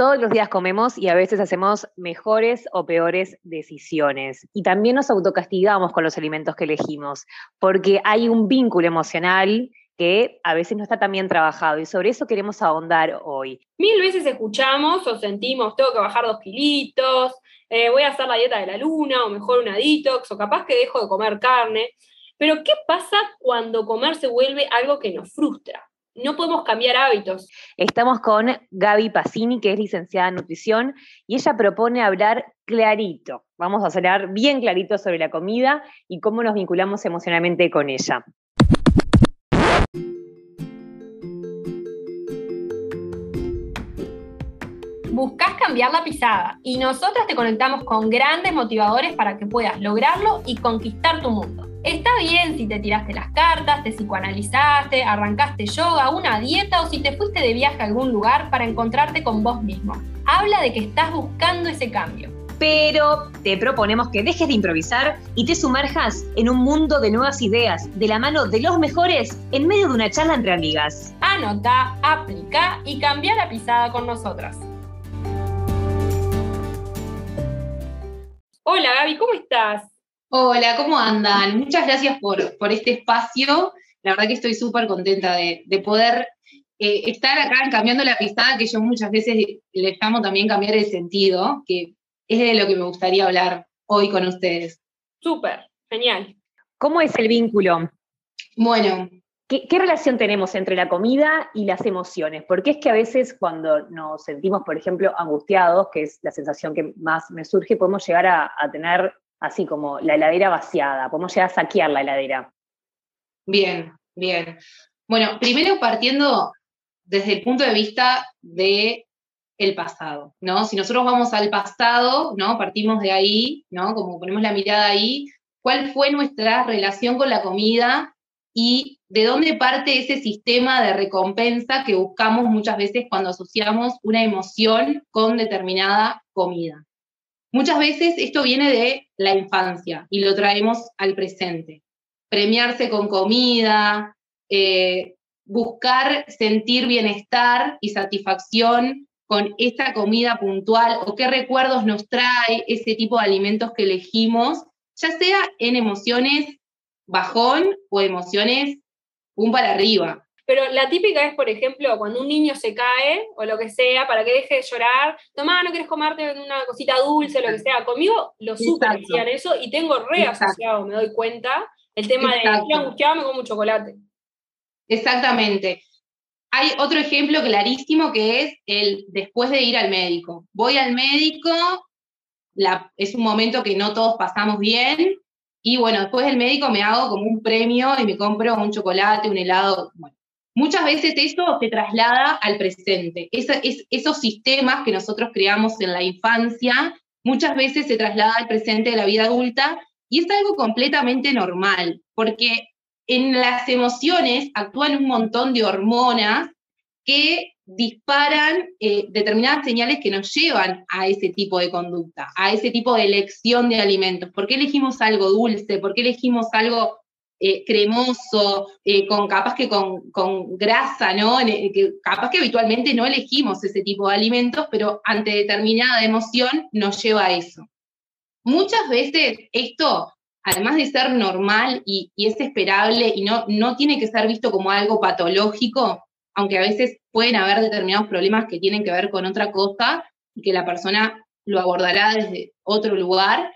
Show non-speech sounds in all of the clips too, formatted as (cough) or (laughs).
Todos los días comemos y a veces hacemos mejores o peores decisiones. Y también nos autocastigamos con los alimentos que elegimos, porque hay un vínculo emocional que a veces no está tan bien trabajado y sobre eso queremos ahondar hoy. Mil veces escuchamos o sentimos, tengo que bajar dos kilitos, eh, voy a hacer la dieta de la luna o mejor una detox o capaz que dejo de comer carne. Pero ¿qué pasa cuando comer se vuelve algo que nos frustra? No podemos cambiar hábitos. Estamos con Gaby Pacini, que es licenciada en nutrición, y ella propone hablar clarito. Vamos a hablar bien clarito sobre la comida y cómo nos vinculamos emocionalmente con ella. Buscas cambiar la pisada y nosotras te conectamos con grandes motivadores para que puedas lograrlo y conquistar tu mundo. Está bien si te tiraste las cartas, te psicoanalizaste, arrancaste yoga, una dieta o si te fuiste de viaje a algún lugar para encontrarte con vos mismo. Habla de que estás buscando ese cambio. Pero te proponemos que dejes de improvisar y te sumerjas en un mundo de nuevas ideas, de la mano de los mejores, en medio de una charla entre amigas. Anota, aplica y cambia la pisada con nosotras. Hola Gaby, ¿cómo estás? Hola, ¿cómo andan? Muchas gracias por, este espacio. La verdad que estoy súper contenta de, poder eh, estar acá cambiando la pisada, que yo muchas veces le llamo también cambiar el sentido, que es de lo que me gustaría hablar hoy con ustedes. Súper, genial. ¿Cómo es el vínculo? Bueno. ¿Qué, ¿Qué, relación tenemos entre la comida y las emociones? Porque es que a veces cuando nos sentimos, por ejemplo, angustiados, que es la sensación que más me surge, podemos llegar a, a tener así como la heladera vaciada, podemos llegar a saquear la heladera. Bien, bien. Bueno, primero partiendo desde el punto de vista de el pasado, ¿no? Si nosotros vamos al pasado, ¿no? Partimos de ahí, ¿no? Como ponemos la mirada ahí, ¿cuál fue nuestra relación con la comida y de dónde parte ese sistema de recompensa que buscamos muchas veces cuando asociamos una emoción con determinada comida? Muchas veces esto viene de la infancia y lo traemos al presente. Premiarse con comida, eh, buscar sentir bienestar y satisfacción con esta comida puntual o qué recuerdos nos trae ese tipo de alimentos que elegimos, ya sea en emociones bajón o emociones un para arriba. Pero la típica es, por ejemplo, cuando un niño se cae o lo que sea, para que deje de llorar, tomá, no quieres comerte una cosita dulce, lo que sea. Conmigo lo super hacían eso y tengo re asociado, me doy cuenta, el tema de estoy angustiado, me como un chocolate. Exactamente. Hay otro ejemplo clarísimo que es el después de ir al médico. Voy al médico, es un momento que no todos pasamos bien, y bueno, después del médico me hago como un premio y me compro un chocolate, un helado. Bueno, Muchas veces eso se traslada al presente. esos sistemas que nosotros creamos en la infancia, muchas veces se traslada al presente de la vida adulta y es algo completamente normal, porque en las emociones actúan un montón de hormonas que disparan eh, determinadas señales que nos llevan a ese tipo de conducta, a ese tipo de elección de alimentos. ¿Por qué elegimos algo dulce? ¿Por qué elegimos algo eh, cremoso, eh, con capaz que con, grasa, ¿no? Que capaz que habitualmente no elegimos ese tipo de alimentos, pero ante determinada emoción nos lleva a eso. Muchas veces esto, además de ser normal y, es esperable y no, no tiene que ser visto como algo patológico, aunque a veces pueden haber determinados problemas que tienen que ver con otra cosa y que la persona lo abordará desde otro lugar,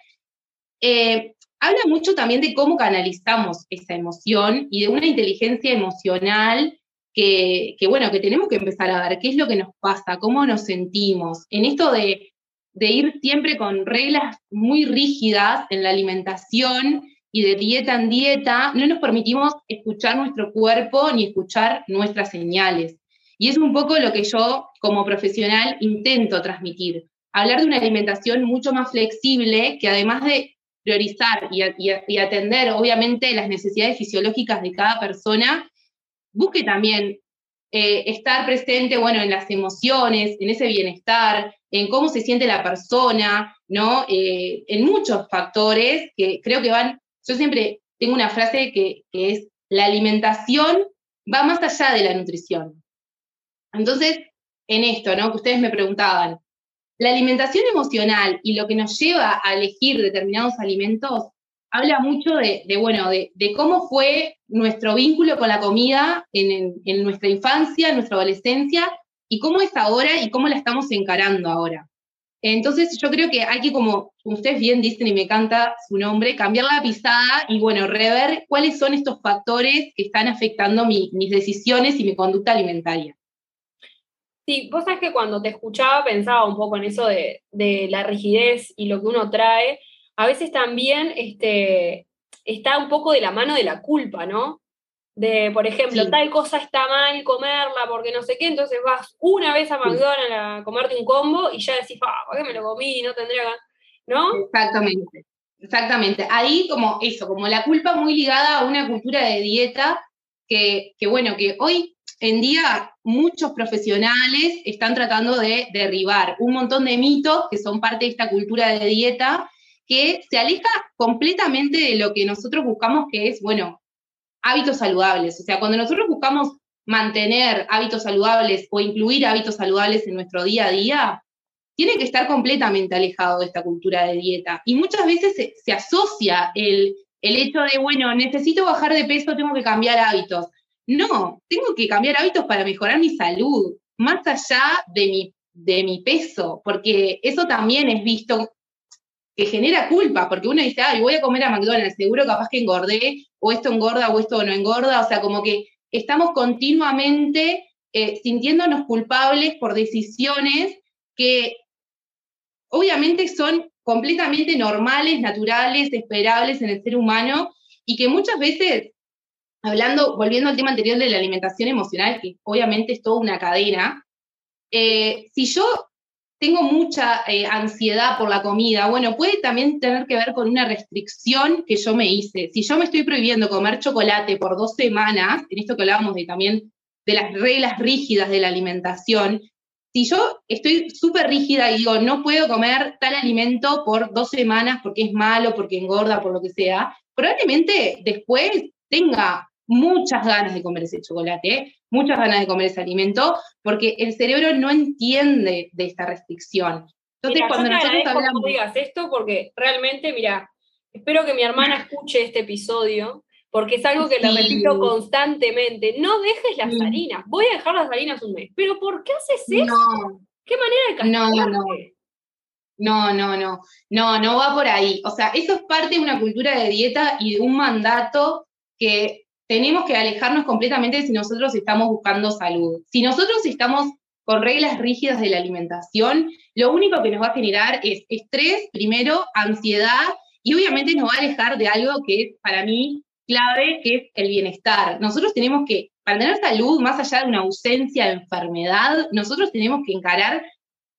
eh, habla mucho también de cómo canalizamos esa emoción y de una inteligencia emocional que, bueno, que tenemos que empezar a ver qué es lo que nos pasa, cómo nos sentimos. En esto de, de ir siempre con reglas muy rígidas en la alimentación y de dieta en dieta, no nos permitimos escuchar nuestro cuerpo ni escuchar nuestras señales. Y es un poco lo que yo como profesional intento transmitir. Hablar de una alimentación mucho más flexible que además de priorizar y, atender, obviamente, las necesidades fisiológicas de cada persona, busque también eh, estar presente, bueno, en las emociones, en ese bienestar, en cómo se siente la persona, ¿no? Eh, en muchos factores que creo que van, yo siempre tengo una frase que, que es, la alimentación va más allá de la nutrición. Entonces, en esto, ¿no? Que ustedes me preguntaban. La alimentación emocional y lo que nos lleva a elegir determinados alimentos habla mucho de, bueno, de, cómo fue nuestro vínculo con la comida en, nuestra infancia, en nuestra adolescencia, y cómo es ahora y cómo la estamos encarando ahora. Entonces yo creo que hay que, como ustedes bien dicen y me encanta su nombre, cambiar la pisada y bueno, rever cuáles son estos factores que están afectando mis decisiones y mi conducta alimentaria. Sí, vos sabés que cuando te escuchaba pensaba un poco en eso de, de la rigidez y lo que uno trae, a veces también este, está un poco de la mano de la culpa, ¿no? De, por ejemplo, tal cosa está mal comerla porque no sé qué, entonces vas una vez a McDonald's a comerte un combo y ya decís, ah, ¿por qué me lo comí? No tendría ¿no? Exactamente, exactamente. Ahí como eso, como la culpa muy ligada a una cultura de dieta que, que bueno, que hoy en día muchos profesionales están tratando de derribar un montón de mitos que son parte de esta cultura de dieta que se aleja completamente de lo que nosotros buscamos, que es, bueno, hábitos saludables. O sea, cuando nosotros buscamos mantener hábitos saludables o incluir hábitos saludables en nuestro día a día, tiene que estar completamente alejado de esta cultura de dieta. Y muchas veces se, asocia el, el hecho de, bueno, necesito bajar de peso, tengo que cambiar hábitos. No, tengo que cambiar hábitos para mejorar mi salud, más allá de mi, de mi peso, porque eso también es visto que genera culpa, porque uno dice, ay, voy a comer a McDonald's, seguro capaz que engordé, o esto engorda, o esto no engorda, o sea, como que estamos continuamente eh, sintiéndonos culpables por decisiones que obviamente son completamente normales, naturales, esperables en el ser humano, y que muchas veces, hablando, volviendo al tema anterior de la alimentación emocional, que obviamente es toda una cadena, eh, si yo tengo mucha eh, ansiedad por la comida, bueno, puede también tener que ver con una restricción que yo me hice. Si yo me estoy prohibiendo comer chocolate por dos semanas, en esto que hablábamos de también de las reglas rígidas de la alimentación, si yo estoy súper rígida y digo, no puedo comer tal alimento por dos semanas porque es malo, porque engorda, por lo que sea, probablemente después tenga muchas ganas de comer ese chocolate, muchas ganas de comer ese alimento, porque el cerebro no entiende de esta restricción. Entonces, cuando nosotros hablamos... Que digas esto porque realmente, mira, espero que mi hermana escuche este episodio, porque es algo que le repito constantemente. No dejes las harinas. Voy a dejar las harinas un mes. ¿Pero por qué haces eso? No. ¿Qué manera de castigarte? No, no. No, no, no, no, no va por ahí. O sea, eso es parte de una cultura de dieta y de un mandato que tenemos que alejarnos completamente si nosotros estamos buscando salud. Si nosotros estamos con reglas rígidas de la alimentación, lo único que nos va a generar es estrés, primero, ansiedad, y obviamente nos va a alejar de algo que es para mí clave, que es el bienestar. Nosotros tenemos que, para tener salud, más allá de una ausencia de enfermedad, nosotros tenemos que encarar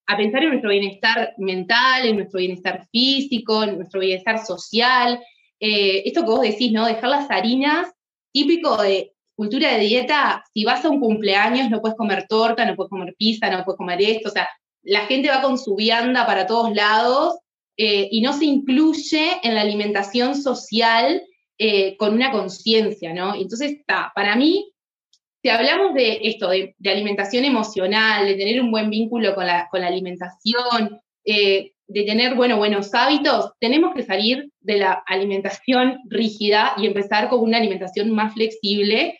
a pensar en nuestro bienestar mental, en nuestro bienestar físico, en nuestro bienestar social. Eh, esto que vos decís, ¿no? Dejar las harinas típico de cultura de dieta, si vas a un cumpleaños no puedes comer torta, no puedes comer pizza, no puedes comer esto, o sea, la gente va con su vianda para todos lados eh, y no se incluye en la alimentación social eh, con una conciencia, ¿no? Entonces, para mí, si hablamos de esto, de, alimentación emocional, de tener un buen vínculo con la, con la alimentación, eh, de tener bueno, buenos hábitos, tenemos que salir de la alimentación (laughs) rígida y empezar con una alimentación más flexible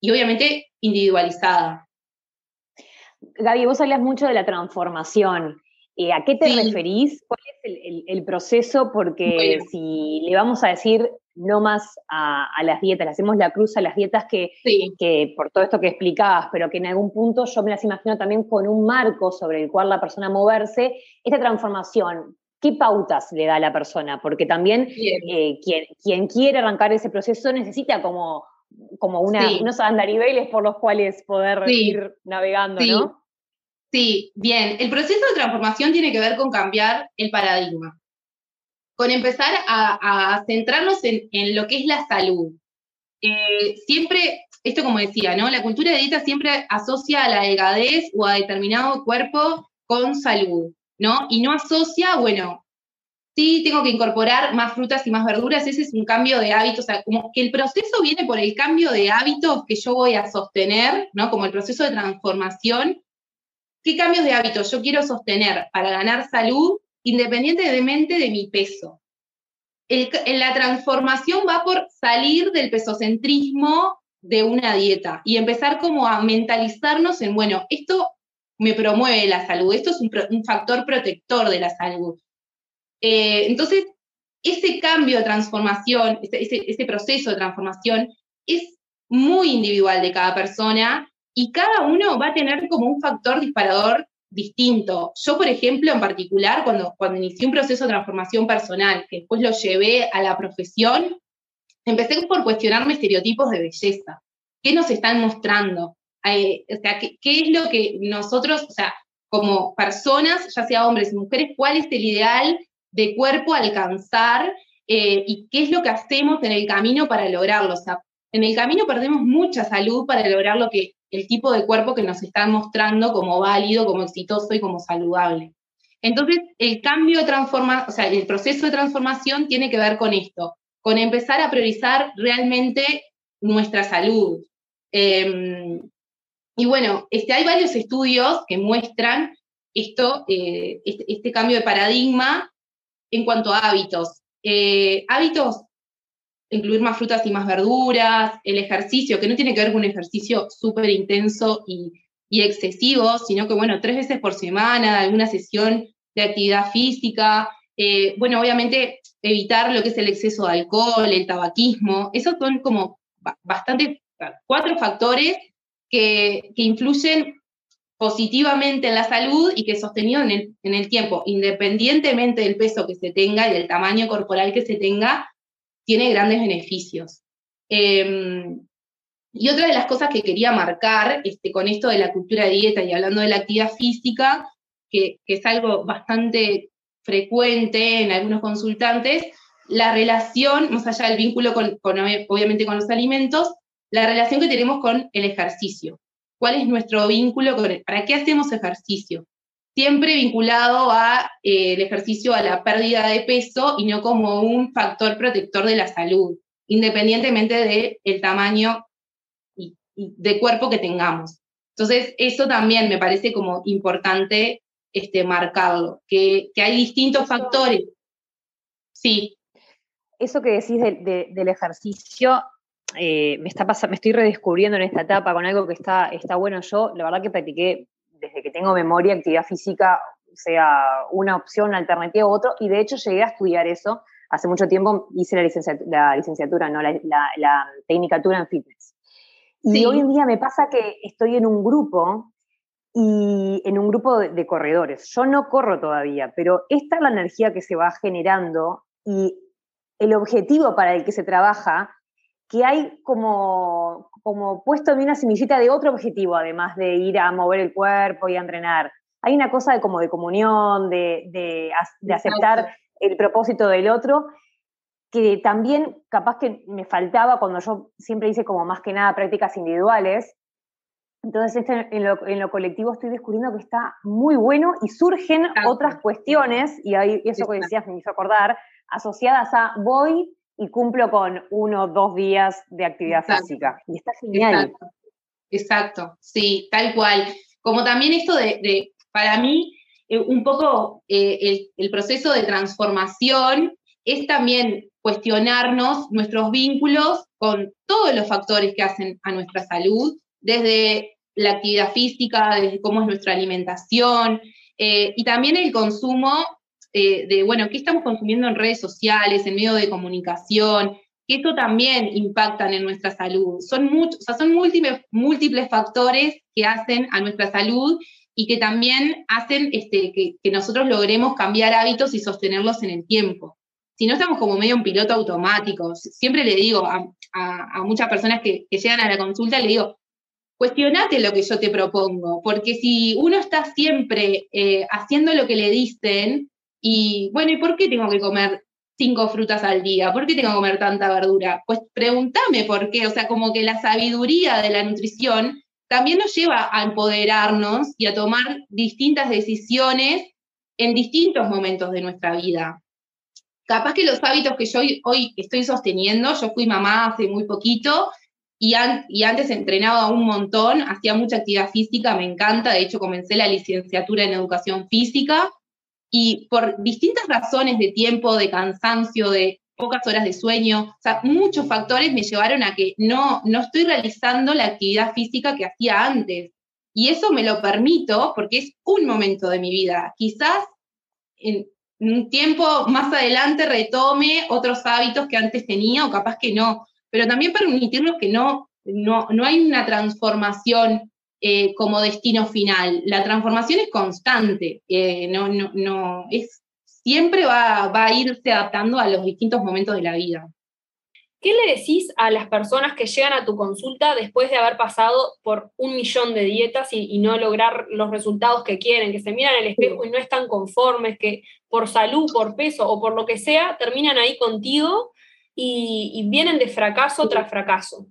y obviamente individualizada. Gaby, vos hablas mucho de la transformación. Eh, ¿A qué te referís? ¿Cuál es el, proceso? Porque si le vamos a decir no más a, las dietas, le hacemos la cruz a las dietas que, que, por todo esto que explicabas, pero que en algún punto yo me las imagino también con un marco sobre el cual la persona moverse, esta transformación, ¿qué pautas le da a la persona? Porque también eh, quien, quien, quiere arrancar ese proceso necesita como, como una, unos andariveles por los cuales poder ir navegando, ¿no? Sí, bien. El proceso de transformación tiene que ver con cambiar el paradigma con empezar a, centrarnos en, lo que es la salud. Eh, siempre, esto como decía, ¿no? La cultura de dieta siempre asocia a la delgadez o a determinado cuerpo con salud, ¿no? Y no asocia, bueno, sí tengo que incorporar más frutas y más verduras, ese es un cambio de hábitos, o sea, como que el proceso viene por el cambio de hábitos que yo voy a sostener, ¿no? Como el proceso de transformación ¿qué cambios de hábitos yo quiero sostener para ganar salud independientemente de mi peso? en la transformación va por salir del pesocentrismo de una dieta y empezar como a mentalizarnos en, bueno, esto me promueve la salud, esto es un, factor protector de la salud. Eh, entonces, ese cambio de transformación, ese, proceso de transformación es muy individual de cada persona y cada uno va a tener como un factor disparador distinto. Yo, por ejemplo, en particular, cuando, cuando inicié un proceso de transformación personal, que después lo llevé a la profesión, empecé por cuestionarme estereotipos de belleza. ¿Qué nos están mostrando? Eh, o sea, ¿qué, ¿qué, es lo que nosotros, o sea, como personas, ya sea hombres y mujeres, cuál es el ideal de cuerpo alcanzar eh, y qué es lo que hacemos en el camino para lograrlo? O sea, en el camino perdemos mucha salud para lograr lo que el tipo de cuerpo que nos están mostrando como válido, como exitoso y como saludable. Entonces, el cambio de transformación, o sea, el proceso de transformación tiene que ver con esto, con empezar a priorizar realmente nuestra salud. Em, y bueno, este, hay varios estudios que muestran esto, eh, este, este, cambio de paradigma en cuanto a hábitos. Eh, hábitos incluir más frutas y más verduras, el ejercicio, que no tiene que ver con un ejercicio súper intenso y, excesivo, sino que, bueno, tres veces por semana, alguna sesión de actividad física, eh, bueno, obviamente evitar lo que es el exceso de alcohol, el tabaquismo, esos son como bastante, cuatro factores que, influyen positivamente en la salud y que sostenido en el, en el tiempo, independientemente del peso que se tenga y del tamaño corporal que se tenga, tiene grandes beneficios. Em, y otra de las cosas que quería marcar este, con esto de la cultura de dieta y hablando de la actividad física, que, es algo bastante frecuente en algunos consultantes, la relación, más allá del vínculo con, obviamente con los alimentos, la relación que tenemos con el ejercicio. ¿Cuál es nuestro vínculo con el, ¿Para qué hacemos ejercicio? Siempre vinculado a eh, el ejercicio a la pérdida de peso y no como un factor protector de la salud, independientemente del el tamaño y, de cuerpo que tengamos. Entonces, eso también me parece como importante este, marcarlo, que, hay distintos factores. Sí. Eso que decís del ejercicio, eh, me, está me estoy redescubriendo en esta etapa con algo que está, está bueno. Yo, la verdad que practiqué desde que tengo memoria, actividad física sea una opción, una alternativa u otro, y de hecho llegué a estudiar eso. Hace mucho tiempo hice la licenciatura, no la, la, tecnicatura en fitness. Y hoy en día me pasa que estoy en un grupo y en un grupo de, corredores. Yo no corro todavía, pero esta es la energía que se va generando y el objetivo para el que se trabaja, que hay como, como puesto en una semillita de otro objetivo, además de ir a mover el cuerpo y a entrenar. Hay una cosa de, como de comunión, de, de, aceptar el propósito del otro, que también capaz que me faltaba cuando yo siempre hice como más que nada prácticas individuales. Entonces este, en, lo, en, lo, colectivo estoy descubriendo que está muy bueno y surgen otras cuestiones, y ahí eso que decías me hizo acordar, asociadas a voy y cumplo con uno o dos días de actividad física. Y está genial. Exacto. sí, tal cual. Como también esto de, para mí, eh, un poco eh, el, proceso de transformación es también cuestionarnos nuestros vínculos con todos los factores que hacen a nuestra salud, desde la actividad física, desde cómo es nuestra alimentación, eh, y también el consumo eh, de, bueno, qué estamos consumiendo en redes sociales, en medio de comunicación, que esto también impactan en nuestra salud. Son, muchos, son múltiples, múltiples factores que hacen a nuestra salud y que también hacen este, que, nosotros logremos cambiar hábitos y sostenerlos en el tiempo. Si no estamos como medio un piloto automático, siempre le digo a, muchas personas que, llegan a la consulta, le digo, cuestionate lo que yo te propongo, porque si uno está siempre eh, haciendo lo que le dicen, y bueno, ¿y por qué tengo que comer cinco frutas al día? ¿Por qué tengo que comer tanta verdura? Pues pregúntame por qué. O sea, como que la sabiduría de la nutrición también nos lleva a empoderarnos y a tomar distintas decisiones en distintos momentos de nuestra vida. Capaz que los hábitos que yo hoy, estoy sosteniendo, yo fui mamá hace muy poquito, y, y, antes entrenaba un montón, hacía mucha actividad física, me encanta, de hecho comencé la licenciatura en educación física y por distintas razones de tiempo, de cansancio, de pocas horas de sueño, o muchos factores me llevaron a que no, no estoy realizando la actividad física que hacía antes. Y eso me lo permito porque es un momento de mi vida. Quizás en un tiempo más adelante retome otros hábitos que antes tenía o capaz que no, pero también permitirnos que no, no, no hay una transformación eh, como destino final. La transformación es constante, eh, no, no, no, es, siempre va, va a irse adaptando a los distintos momentos de la vida. ¿Qué le decís a las personas que llegan a tu consulta después de haber pasado por un millón de dietas y, no lograr los resultados que quieren, que se miran al espejo y no están conformes, que por salud, por peso o por lo que sea, terminan ahí contigo y, vienen de fracaso tras fracaso?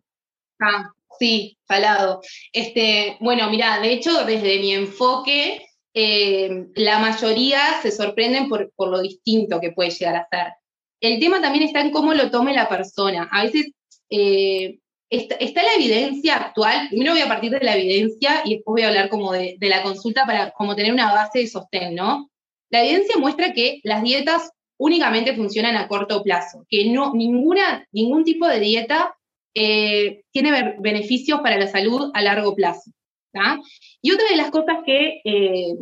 Ah, sí, falado. Este, bueno, mira, de hecho, desde mi enfoque, eh, la mayoría se sorprenden por, por lo distinto que puede llegar a ser el tema también está en cómo lo tome la persona. A veces eh, está, la evidencia actual, primero voy a partir de la evidencia y después voy a hablar como de, la consulta para como tener una base de sostén, ¿no? La evidencia muestra que las dietas únicamente funcionan a corto plazo, que no, ninguna, ningún tipo de dieta eh, tiene beneficios para la salud a largo plazo. Y otra de las cosas que eh,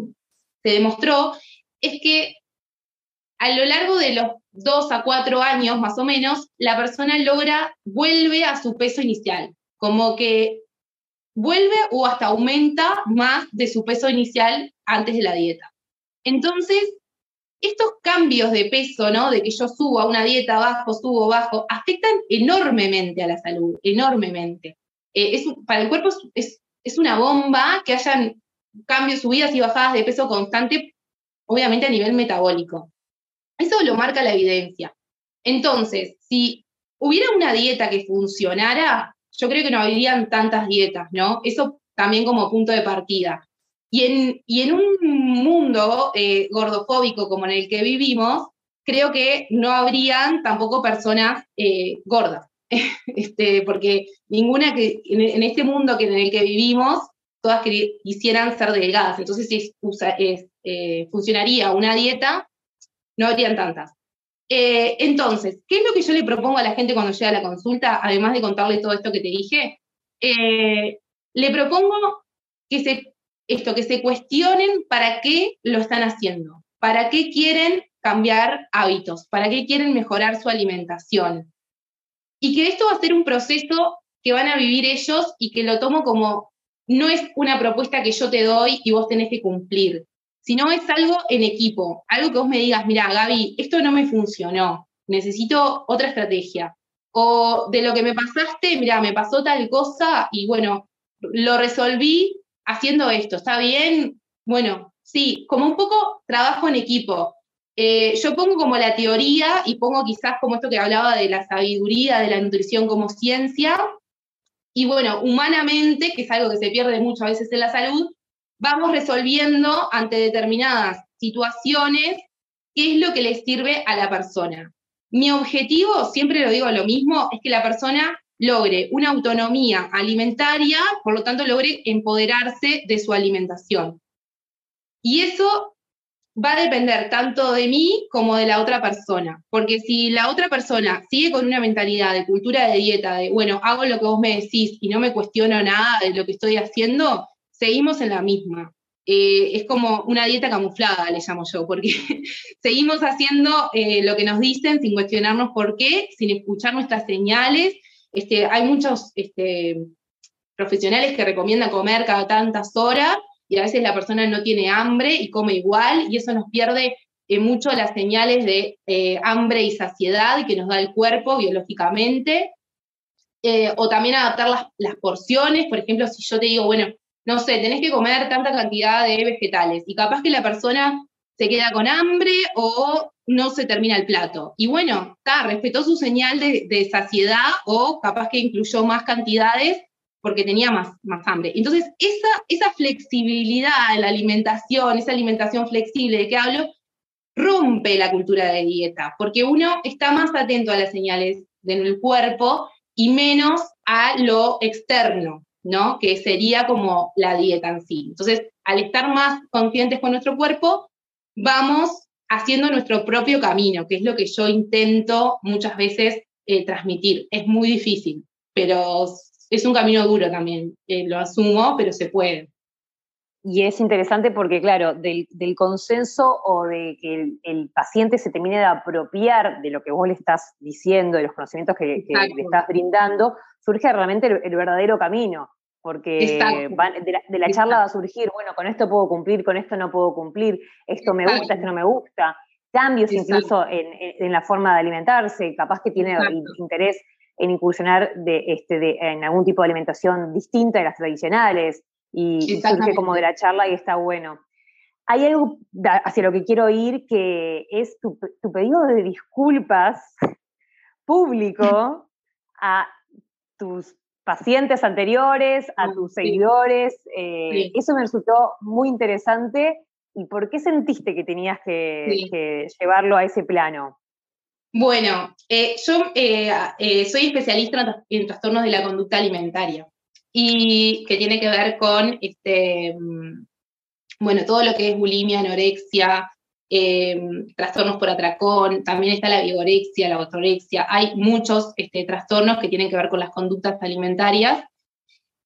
se demostró es que a lo largo de los dos a cuatro años más o menos, la persona logra, vuelve a su peso inicial, como que vuelve o hasta aumenta más de su peso inicial antes de la dieta. Entonces, estos cambios de peso, ¿no? De que yo subo a una dieta bajo, subo bajo, afectan enormemente a la salud, enormemente. Eh, es, para el cuerpo es, es una bomba que hayan cambios, subidas y bajadas de peso constante, obviamente a nivel metabólico. Eso lo marca la evidencia. Entonces, si hubiera una dieta que funcionara, yo creo que no habrían tantas dietas, ¿no? Eso también como punto de partida. Y en, y en un mundo eh, gordofóbico como en el que vivimos, creo que no habrían tampoco personas eh, gordas, (laughs) este, porque ninguna que en, este mundo que, en el que vivimos, todas quisieran ser delgadas. Entonces, es, eh, funcionaría una dieta no habrían tantas. Eh, entonces, ¿qué es lo que yo le propongo a la gente cuando llega a la consulta, además de contarle todo esto que te dije? Le propongo que se, esto, que se cuestionen para qué lo están haciendo, para qué quieren cambiar hábitos, para qué quieren mejorar su alimentación. Y que esto va a ser un proceso que van a vivir ellos y que lo tomo como, no es una propuesta que yo te doy y vos tenés que cumplir, sino es algo en equipo, algo que vos me digas, mira, Gaby, esto no me funcionó, necesito otra estrategia. O de lo que me pasaste, mira, me pasó tal cosa y bueno, lo resolví haciendo esto, ¿está bien? Bueno, sí, como un poco trabajo en equipo. Eh, yo pongo como la teoría y pongo quizás como esto que hablaba de la sabiduría, de la nutrición como ciencia. Y bueno, humanamente, que es algo que se pierde muchas veces en la salud, vamos resolviendo ante determinadas situaciones qué es lo que le sirve a la persona. Mi objetivo, siempre lo digo lo mismo, es que la persona logre una autonomía alimentaria, por lo tanto logre empoderarse de su alimentación. Y eso va a depender tanto de mí como de la otra persona, porque si la otra persona sigue con una mentalidad de cultura de dieta, de, bueno, hago lo que vos me decís y no me cuestiono nada de lo que estoy haciendo, seguimos en la misma. Eh, es como una dieta camuflada, le llamo yo, porque (laughs) seguimos haciendo eh, lo que nos dicen sin cuestionarnos por qué, sin escuchar nuestras señales. Este, hay muchos este, profesionales que recomiendan comer cada tantas horas y a veces la persona no tiene hambre y come igual y eso nos pierde eh, mucho las señales de hambre y saciedad que nos da el cuerpo biológicamente. o también adaptar las, las porciones, por ejemplo, si yo te digo, bueno, no sé, tenés que comer tanta cantidad de vegetales y capaz que la persona se queda con hambre o no se termina el plato. Y bueno, está, respetó su señal de, saciedad o capaz que incluyó más cantidades porque tenía más, más hambre. Entonces, esa, esa flexibilidad en la alimentación, esa alimentación flexible de que hablo, rompe la cultura de dieta, porque uno está más atento a las señales del cuerpo y menos a lo externo, ¿no? Que sería como la dieta en sí. Entonces, al estar más conscientes con nuestro cuerpo, vamos haciendo nuestro propio camino, que es lo que yo intento muchas veces eh, transmitir. Es muy difícil, pero es un camino duro también, eh, lo asumo, pero se puede. Y es interesante porque, claro, del, consenso o de que el, paciente se termine de apropiar de lo que vos le estás diciendo, de los conocimientos que, le estás brindando, surge realmente el, verdadero camino. Porque de, la, charla va a surgir, bueno, con esto puedo cumplir, con esto no puedo cumplir, esto me gusta, esto no me gusta. Cambios incluso en, la forma de alimentarse, capaz que tiene interés en incursionar de, este, en algún tipo de alimentación distinta de las tradicionales y, surge como de la charla y está bueno. Hay algo hacia lo que quiero ir que es tu, pedido de disculpas (laughs) público a tus pacientes anteriores, a tus seguidores. Eh, eso me resultó muy interesante. ¿Y por qué sentiste que tenías que, llevarlo a ese plano? Bueno, eh, yo eh, soy especialista en trastornos de la conducta alimentaria y que tiene que ver con este, mm, bueno, todo lo que es bulimia, anorexia, em, trastornos por atracón, también está la vigorexia, la ortorexia, hay muchos este, trastornos que tienen que ver con las conductas alimentarias.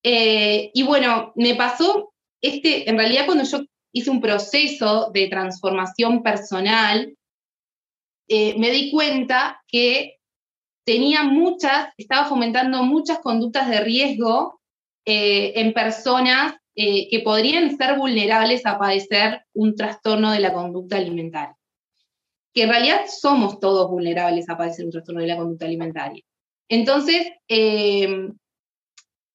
Eh, y bueno, me pasó, este, en realidad cuando yo hice un proceso de transformación personal, eh, me di cuenta que tenía muchas, estaba fomentando muchas conductas de riesgo eh, en personas eh, que podrían ser vulnerables a padecer un trastorno de la conducta alimentaria. Que en realidad somos todos vulnerables a padecer un trastorno de la conducta alimentaria. Entonces, eh,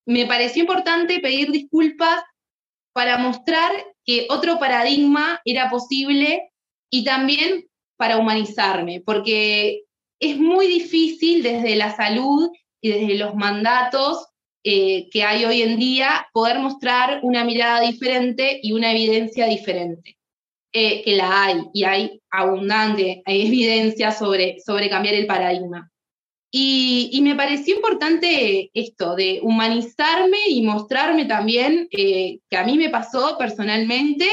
me pareció importante pedir disculpas para mostrar que otro paradigma era posible y también para humanizarme, porque es muy difícil desde la salud y desde los mandatos eh, que hay hoy en día, poder mostrar una mirada diferente y una evidencia diferente, eh, que la hay, y hay abundante evidencia sobre, sobre cambiar el paradigma. Y, me pareció importante esto, de humanizarme y mostrarme también eh, que a mí me pasó personalmente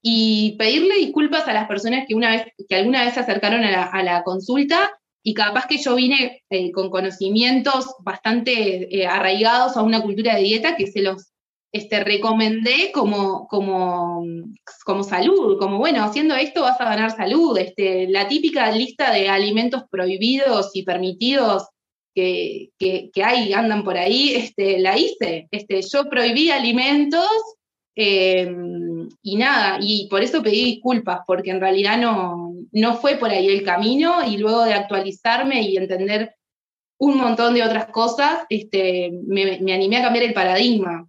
y pedirle disculpas a las personas que, una vez, que alguna vez se acercaron a la, a la consulta y capaz que yo vine eh, con conocimientos bastante eh, arraigados a una cultura de dieta que se los este, recomendé como, como, como salud, como bueno, haciendo esto vas a ganar salud. Este, la típica lista de alimentos prohibidos y permitidos que, que, hay, andan por ahí, este, la hice. Este, yo prohibí alimentos em, y nada, y por eso pedí disculpas, porque en realidad no, no fue por ahí el camino y luego de actualizarme y entender un montón de otras cosas, este, me, animé a cambiar el paradigma.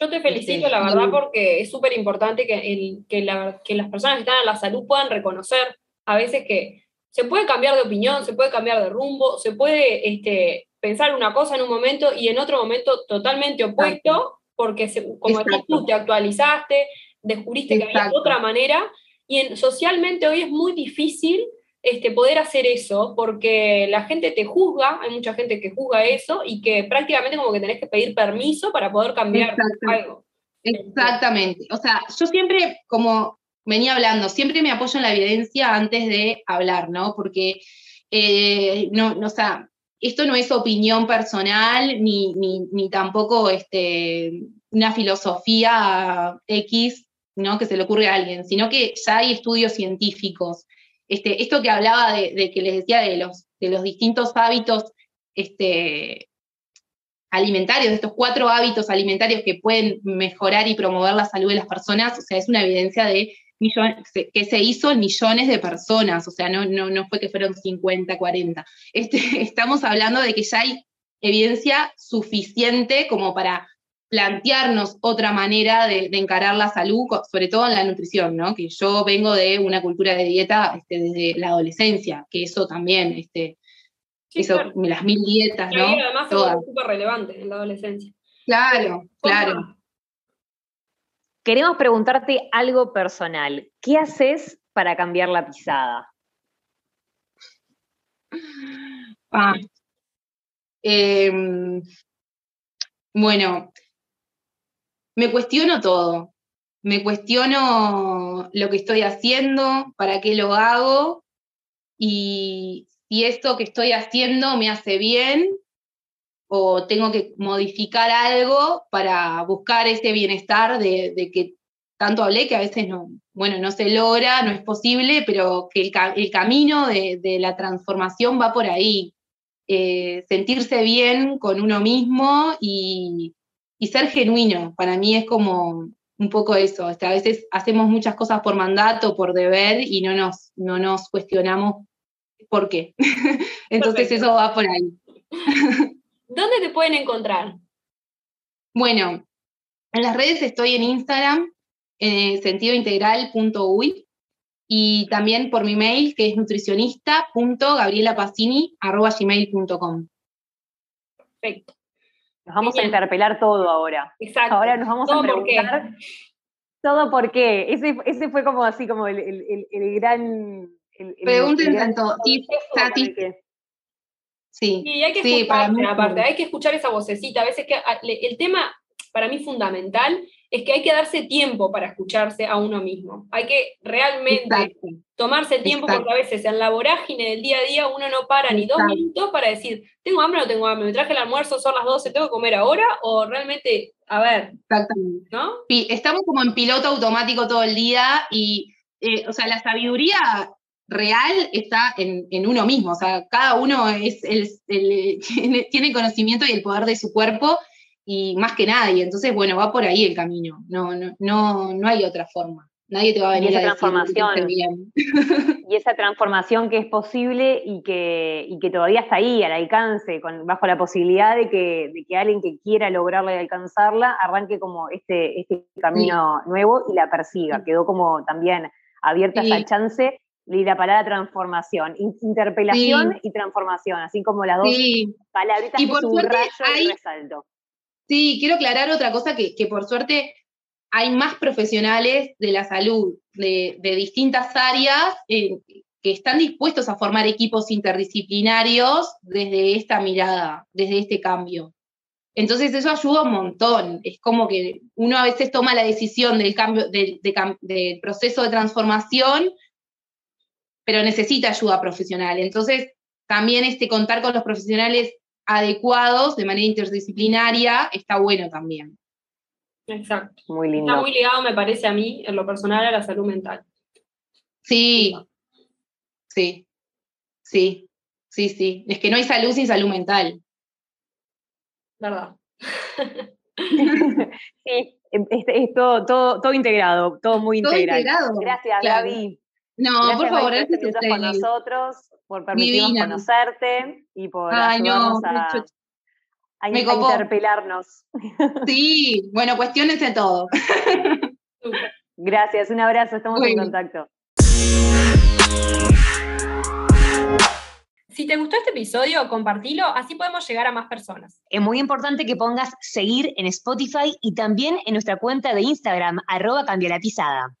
Yo te felicito, este, la verdad, porque es súper importante que, que, las personas que están en la salud puedan reconocer a veces que se puede cambiar de opinión, se puede cambiar de rumbo, se puede este, pensar una cosa en un momento y en otro momento totalmente opuesto, porque como tú te actualizaste, descubriste que había otra manera y socialmente hoy es muy difícil este, poder hacer eso porque la gente te juzga, hay mucha gente que juzga eso y que prácticamente como que tenés que pedir permiso para poder cambiar algo. Exactamente. O sea, yo siempre, como venía hablando, siempre me apoyo en la evidencia antes de hablar, ¿no? Porque, eh, no, no, o sea, esto no es opinión personal ni, ni, ni tampoco este, una filosofía X ¿no? que se le ocurre a alguien, sino que ya hay estudios científicos. Este, esto que hablaba de, que les decía de los, de los distintos hábitos este, alimentarios, de estos cuatro hábitos alimentarios que pueden mejorar y promover la salud de las personas, o sea, es una evidencia de millones, que se hizo en millones de personas, o sea, no, no, no fue que fueron 50, 40. Este, (laughs) estamos hablando de que ya hay evidencia suficiente como para plantearnos otra manera de, encarar la salud, sobre todo en la nutrición, ¿no? Que yo vengo de una cultura de dieta este, desde la adolescencia, que eso también, este, las mil dietas, ¿no? Y además es súper relevante en la adolescencia. Claro, claro. Queremos preguntarte algo personal. ¿Qué haces para cambiar la pisada? Ah. Em, Bueno, me cuestiono todo. Me cuestiono lo que estoy haciendo, para qué lo hago y si esto que estoy haciendo me hace bien o tengo que modificar algo para buscar ese bienestar de, que tanto hablé que a veces no, bueno, no se logra, no es posible, pero que el, camino de, la transformación va por ahí. Eh, sentirse bien con uno mismo y, ser genuino. Para mí es como un poco eso. a veces hacemos muchas cosas por mandato, por deber y no nos, no nos cuestionamos por qué. (laughs) Entonces eso va por ahí. (laughs) ¿Dónde te pueden encontrar? Bueno, en las redes estoy en Instagram, eh, sentidointegral.uy y también por mi mail que es nutricionista.gabrielapacini.gmail.com. Perfecto. Nos vamos a interpelar todo ahora. Exacto. Ahora nos vamos a preguntar todo por qué. Ese, ese fue como así, como el, el, el, gran... Pregúntense todo. Sí, Sí, y hay que escuchar, aparte, hay que escuchar esa vocecita. A veces que el tema, para mí fundamental, es que hay que darse tiempo para escucharse a uno mismo. Hay que realmente tomarse el tiempo, porque a veces en la vorágine del día a día uno no para ni dos minutos para decir, ¿tengo hambre o no tengo hambre? ¿Me traje el almuerzo? ¿Son las 12? ¿Tengo que comer ahora? O realmente, a ver. Exactamente. ¿no? Estamos como en piloto automático todo el día y, eh, o sea, la sabiduría real está en, uno mismo, o sea, cada uno es el, tiene, conocimiento y el poder de su cuerpo y más que nadie, entonces bueno, va por ahí el camino, no, no, no, no hay otra forma. Nadie te va a venir y esa a transformación, bien. (laughs) Y esa transformación que es posible y que, y que todavía está ahí, al alcance, con, bajo la posibilidad de que, de que alguien que quiera lograrla y alcanzarla arranque como este, este camino nuevo y la persiga. Quedó como también abierta esa chance y la palabra transformación, interpelación y transformación, así como las dos sí. palabritas y por suerte hay, resalto. Sí, quiero aclarar otra cosa que, por suerte hay más profesionales de la salud de, distintas áreas eh, que están dispuestos a formar equipos interdisciplinarios desde esta mirada, desde este cambio. Entonces eso ayuda un montón. Es como que uno a veces toma la decisión del cambio, del proceso de transformación pero necesita ayuda profesional. Entonces, también este contar con los profesionales adecuados de manera interdisciplinaria está bueno también. Exacto. Muy lindo. Está muy ligado, me parece a mí, en lo personal, a la salud mental. Sí, sí, sí, sí, sí. Es que no hay salud sin salud mental. ¿Verdad? (laughs) sí, es, todo, todo, integrado, todo muy todo integrado. Gracias, Gaby. No, por favor, gracias a ustedes. con nosotros, por permitirnos conocerte y por ayudarnos a, interpelarnos. (laughs) Sí, bueno, cuestiones de todo. (laughs) Gracias, un abrazo, estamos en contacto. Si te gustó este episodio, compartilo, así podemos llegar a más personas. Es muy importante que pongas seguir en Spotify y también en nuestra cuenta de Instagram, arroba cambia la pisada.